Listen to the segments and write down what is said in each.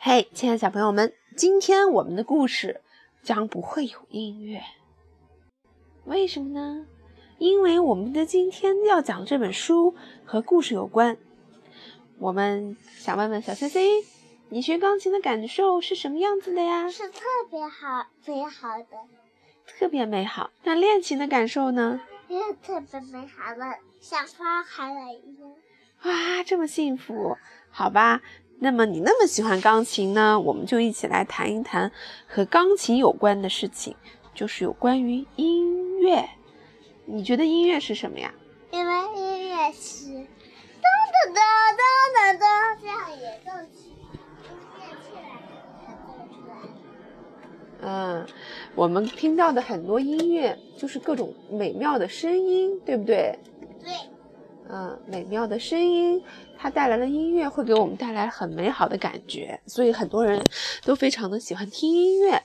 嘿，亲爱的小朋友们，今天我们的故事将不会有音乐，为什么呢？因为我们的今天要讲这本书和故事有关。我们想问问小 C C，你学钢琴的感受是什么样子的呀？是特别好，美好的，特别美好。那练琴的感受呢？也特别美好的，像花开了一样。哇，这么幸福，好吧。那么你那么喜欢钢琴呢？我们就一起来谈一谈和钢琴有关的事情，就是有关于音乐。你觉得音乐是什么呀？因为音乐是噔噔噔噔噔噔这样演奏起。嗯，我们听到的很多音乐就是各种美妙的声音，对不对？对。嗯，美妙的声音，它带来了音乐，会给我们带来很美好的感觉，所以很多人都非常的喜欢听音乐。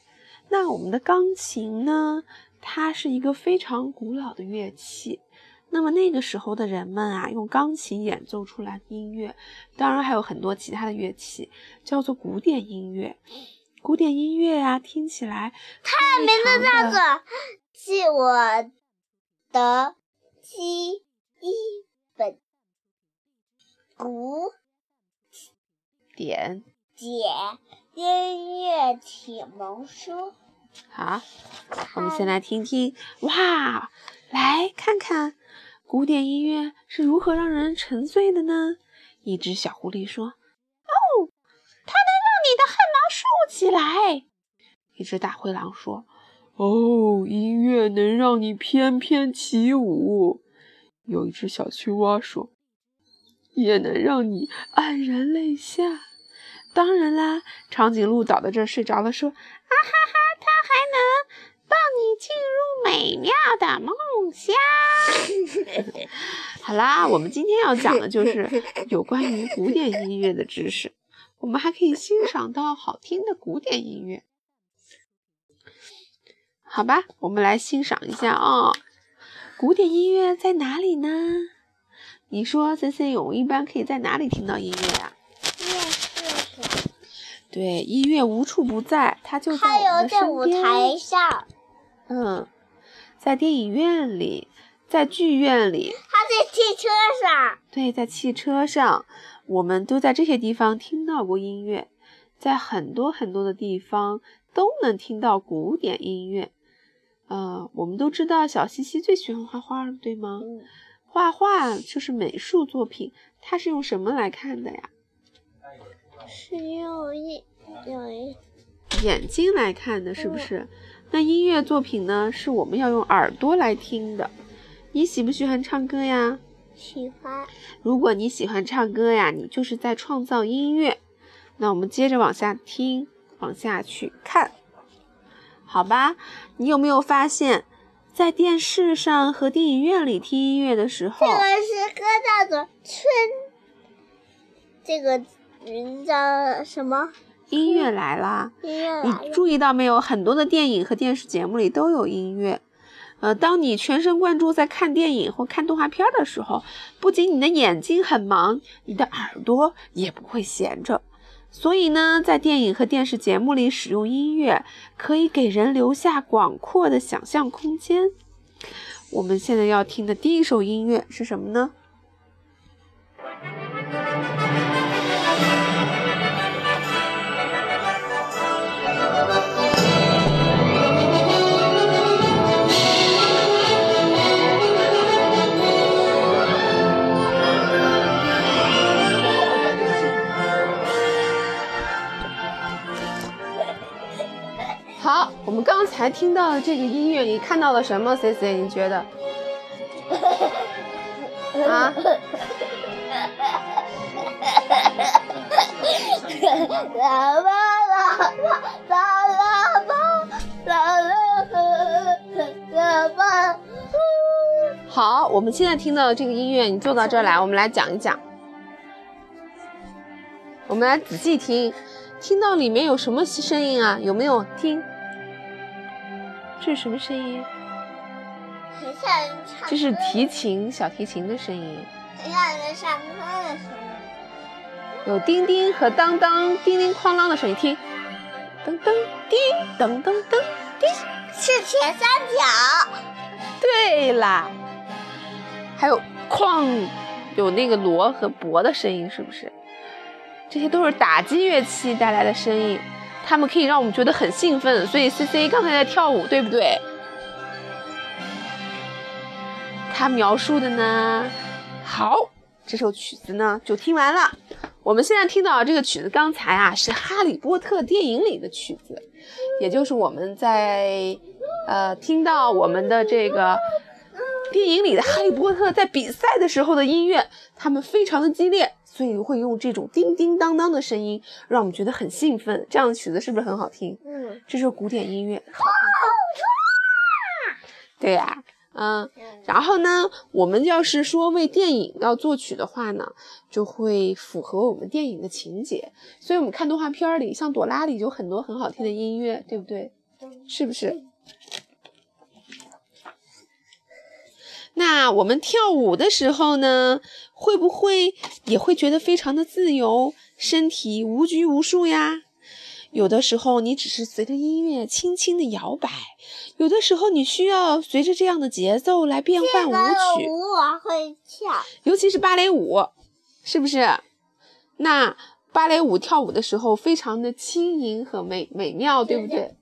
那我们的钢琴呢？它是一个非常古老的乐器。那么那个时候的人们啊，用钢琴演奏出来的音乐，当然还有很多其他的乐器，叫做古典音乐。古典音乐呀，听起来它的名字叫做《记我的记忆》。本古典简音乐启蒙书。好，我们先来听听。哇，来看看古典音乐是如何让人沉醉的呢？一只小狐狸说：“哦，它能让你的汗毛竖起来。”一只大灰狼说：“哦，音乐能让你翩翩起舞。”有一只小青蛙说：“也能让你黯然泪下。”当然啦，长颈鹿倒在这儿睡着了，说：“啊哈哈，它还能抱你进入美妙的梦乡。” 好啦，我们今天要讲的就是有关于古典音乐的知识。我们还可以欣赏到好听的古典音乐。好吧，我们来欣赏一下啊。古典音乐在哪里呢？你说，C C 勇一般可以在哪里听到音乐呀？电视上。对，音乐无处不在，它就在我们的身在舞台上，嗯，在电影院里，在剧院里，它在汽车上。对，在汽车上，我们都在这些地方听到过音乐，在很多很多的地方都能听到古典音乐。呃，我们都知道小西西最喜欢画画，对吗？嗯，画画就是美术作品，它是用什么来看的呀？是用一有一眼睛来看的，是不是？那音乐作品呢？是我们要用耳朵来听的。你喜不喜欢唱歌呀？喜欢。如果你喜欢唱歌呀，你就是在创造音乐。那我们接着往下听，往下去看，好吧？你有没有发现，在电视上和电影院里听音乐的时候这，个是歌叫做《春》，这个名叫什么？音乐来啦？音乐你。注意到没有？很多的电影和电视节目里都有音乐。呃，当你全神贯注在看电影或看动画片的时候，不仅你的眼睛很忙，你的耳朵也不会闲着。所以呢，在电影和电视节目里使用音乐，可以给人留下广阔的想象空间。我们现在要听的第一首音乐是什么呢？我们刚才听到的这个音乐，你看到了什么？C C，你觉得？啊？好，我们现在听到的这个音乐，你坐到这儿来，我们来讲一讲。我们来仔细听，听到里面有什么声音啊？有没有听？这是什么声音？很像人唱，这是提琴，小提琴的声音。很像人唱歌的声音。有叮叮和当当、叮叮哐啷的声音，听，噔噔叮，噔噔噔叮，是铁三角。对啦，还有哐，有那个锣和钹的声音，是不是？这些都是打击乐器带来的声音，他们可以让我们觉得很兴奋。所以 C C 刚才在跳舞，对不对？他描述的呢，好，这首曲子呢就听完了。我们现在听到这个曲子，刚才啊是《哈利波特》电影里的曲子，也就是我们在呃听到我们的这个电影里的哈利波特在比赛的时候的音乐，他们非常的激烈，所以会用这种叮叮当当的声音，让我们觉得很兴奋。这样的曲子是不是很好听？嗯，这是古典音乐。对呀、嗯。然后呢，我们要是说为电影要作曲的话呢，就会符合我们电影的情节。所以我们看动画片里，像朵拉里有很多很好听的音乐，对不对？是不是？那我们跳舞的时候呢，会不会也会觉得非常的自由，身体无拘无束呀？有的时候你只是随着音乐轻轻的摇摆，有的时候你需要随着这样的节奏来变换舞这个曲，舞我会跳。尤其是芭蕾舞，是不是？那芭蕾舞跳舞的时候非常的轻盈和美美妙，对不对？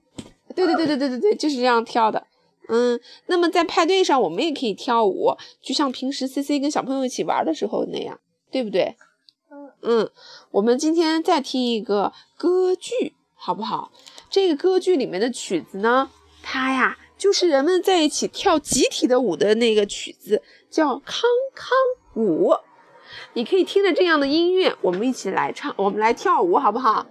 对对对对对对对，就是这样跳的。嗯，那么在派对上我们也可以跳舞，就像平时 C C 跟小朋友一起玩的时候那样，对不对？嗯嗯，我们今天再听一个歌剧，好不好？这个歌剧里面的曲子呢，它呀就是人们在一起跳集体的舞的那个曲子，叫康康舞。你可以听着这样的音乐，我们一起来唱，我们来跳舞，好不好？好。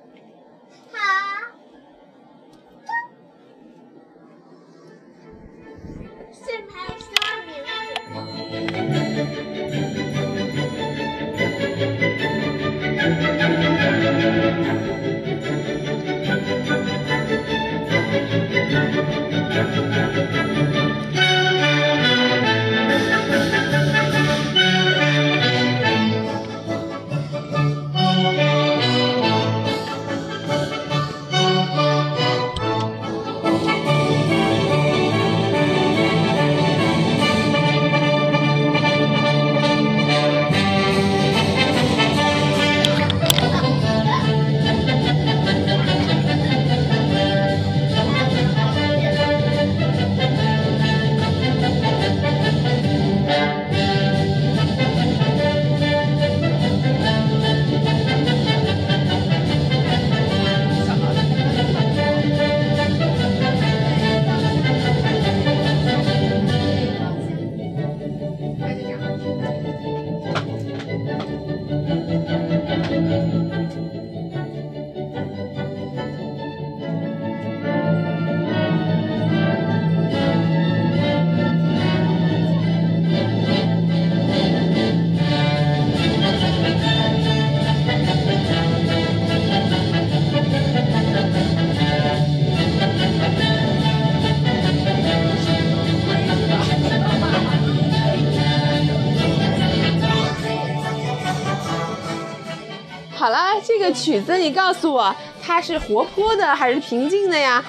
曲子你告诉我，它是活泼的还是平静的呀？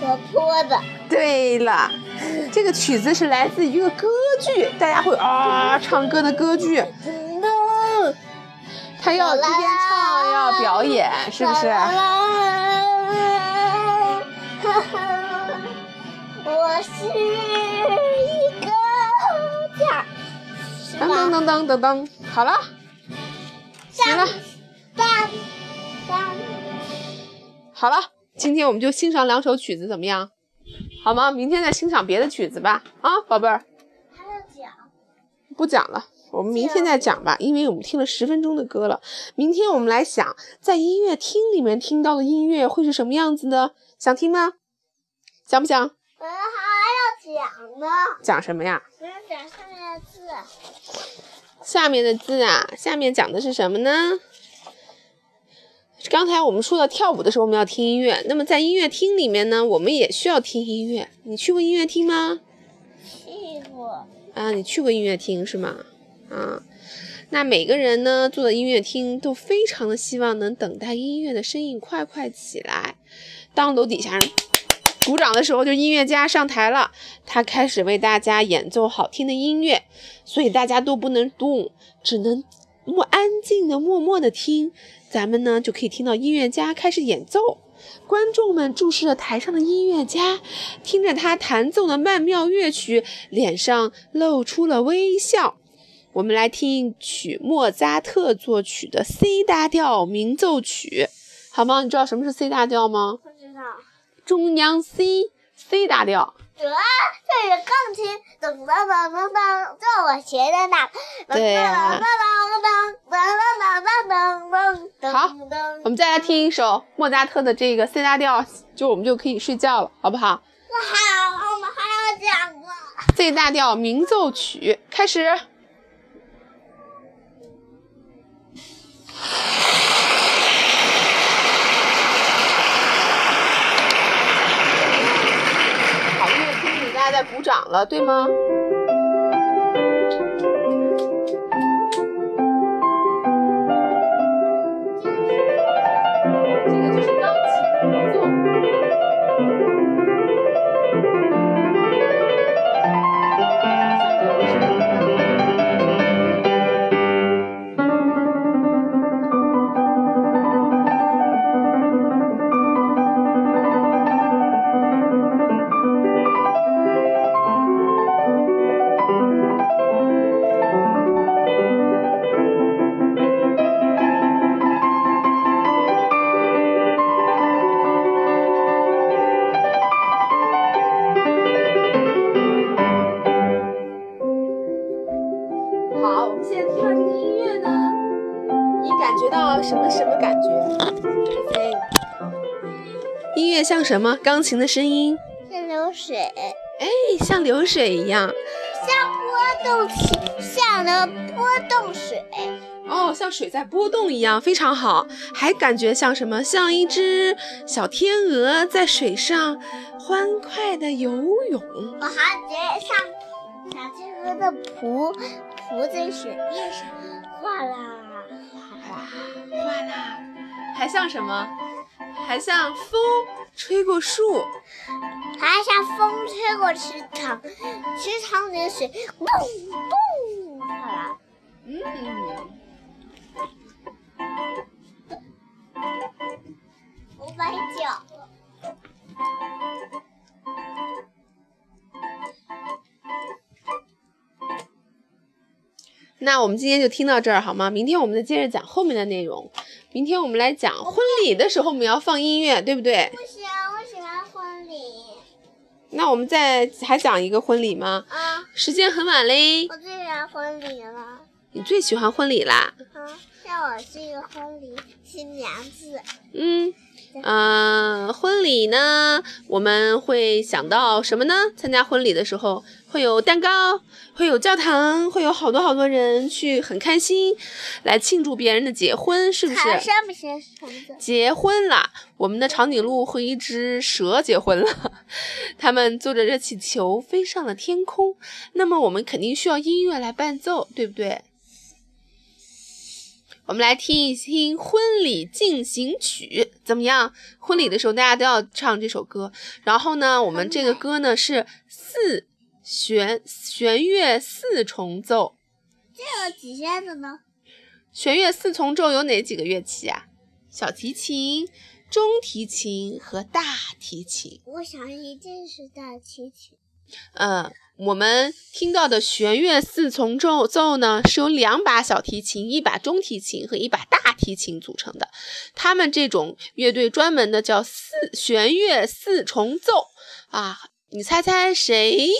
活泼的。对了，这个曲子是来自于一个歌剧，大家会啊唱歌的歌剧，嗯他要一边唱要表演，是不是？我是一个家，是噔噔吧？噔噔噔噔，好了，行了，好了，今天我们就欣赏两首曲子，怎么样？好吗？明天再欣赏别的曲子吧。啊，宝贝儿，还要讲。不讲了，我们明天再讲吧，因为我们听了十分钟的歌了。明天我们来想，在音乐厅里面听到的音乐会是什么样子的？想听吗？想不想？我还要讲呢，讲什么呀？我要讲上面的字。下面的字啊，下面讲的是什么呢？刚才我们说到跳舞的时候，我们要听音乐。那么在音乐厅里面呢，我们也需要听音乐。你去过音乐厅吗？去过，啊，你去过音乐厅是吗？啊，那每个人呢，坐在音乐厅都非常的希望能等待音乐的声音快快起来。当楼底下人鼓掌的时候，就音乐家上台了，他开始为大家演奏好听的音乐，所以大家都不能动，只能默安静的默默的听。咱们呢就可以听到音乐家开始演奏，观众们注视着台上的音乐家，听着他弹奏的曼妙乐曲，脸上露出了微笑。我们来听一曲莫扎特作曲的 C 大调鸣奏曲，好吗？你知道什么是 C 大调吗？不知道。中央 C C 大调。得，这是钢琴，噔噔噔噔噔，这我学的呢。对呀。好，我们再来听一首莫扎特的这个 C 大调，就我们就可以睡觉了，好不好？好，我们还要讲呢。C 大调鸣奏曲开始。好，音乐厅里大家鼓掌了，对吗？像什么？钢琴的声音像流水，哎，像流水一样，像波动起，像的波动水，哦，像水在波动一样，非常好。还感觉像什么？像一只小天鹅在水上欢快的游泳。我还觉得像小天鹅的蹼蹼在水面上哗啦哗啦哗啦，还像什么？还像风吹过树，还像风吹过池塘，池塘里的水蹦蹦哗啦。嗯，那我们今天就听到这儿好吗？明天我们再接着讲后面的内容。明天我们来讲婚礼的时候，我们要放音乐，对不对？不喜欢，我喜欢婚礼。那我们再还讲一个婚礼吗？啊。时间很晚嘞。我最喜欢婚礼了。你最喜欢婚礼啦？啊，像我是一个婚礼新娘子。嗯。嗯，婚礼呢，我们会想到什么呢？参加婚礼的时候会有蛋糕，会有教堂，会有好多好多人去，很开心，来庆祝别人的结婚，是不是？结婚了，我们的长颈鹿和一只蛇结婚了，他们坐着热气球飞上了天空。那么我们肯定需要音乐来伴奏，对不对？我们来听一听《婚礼进行曲》，怎么样？婚礼的时候大家都要唱这首歌。然后呢，我们这个歌呢是四弦弦乐四重奏。这有几弦子呢？弦乐四重奏有哪几个乐器啊？小提琴、中提琴和大提琴。我想一定是大提琴。嗯。我们听到的弦乐四重奏奏呢，是由两把小提琴、一把中提琴和一把大提琴组成的。他们这种乐队专门的叫四弦乐四重奏啊！你猜猜谁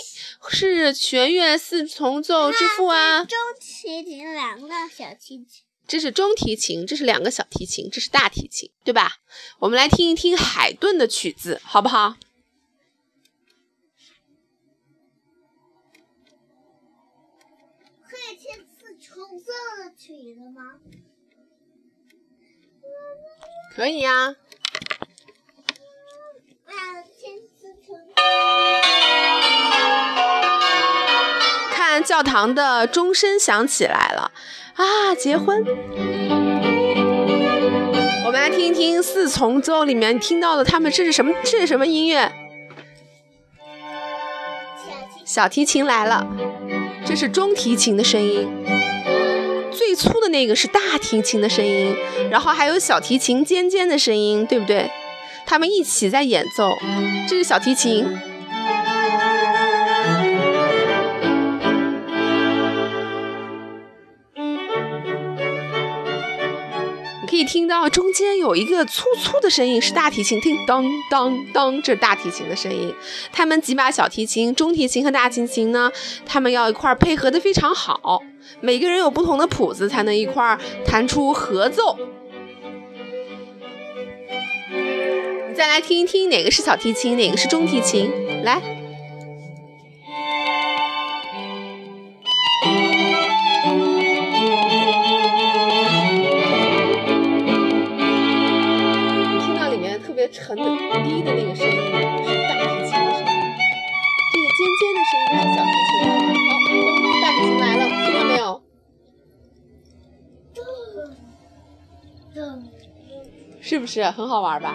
是弦乐四重奏之父啊？中提琴两个小提琴，这是中提琴，这是两个小提琴，这是大提琴，对吧？我们来听一听海顿的曲子，好不好？曲子吗？可以呀。看教堂的钟声响起来了，啊，结婚。我们来听一听四重奏里面听到的，他们这是什么？这是什么音乐？小提琴来了，这是中提琴的声音。最粗的那个是大提琴的声音，然后还有小提琴尖尖的声音，对不对？他们一起在演奏，这是小提琴。你可以听到中间有一个粗粗的声音，是大提琴，听当当当，这是大提琴的声音。他们几把小提琴、中提琴和大提琴呢，他们要一块配合的非常好，每个人有不同的谱子，才能一块儿弹出合奏。你再来听一听，哪个是小提琴，哪个是中提琴？来，是很好玩吧？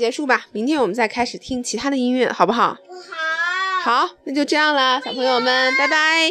结束吧，明天我们再开始听其他的音乐，好不好？好。好，那就这样了，小朋友们，拜拜。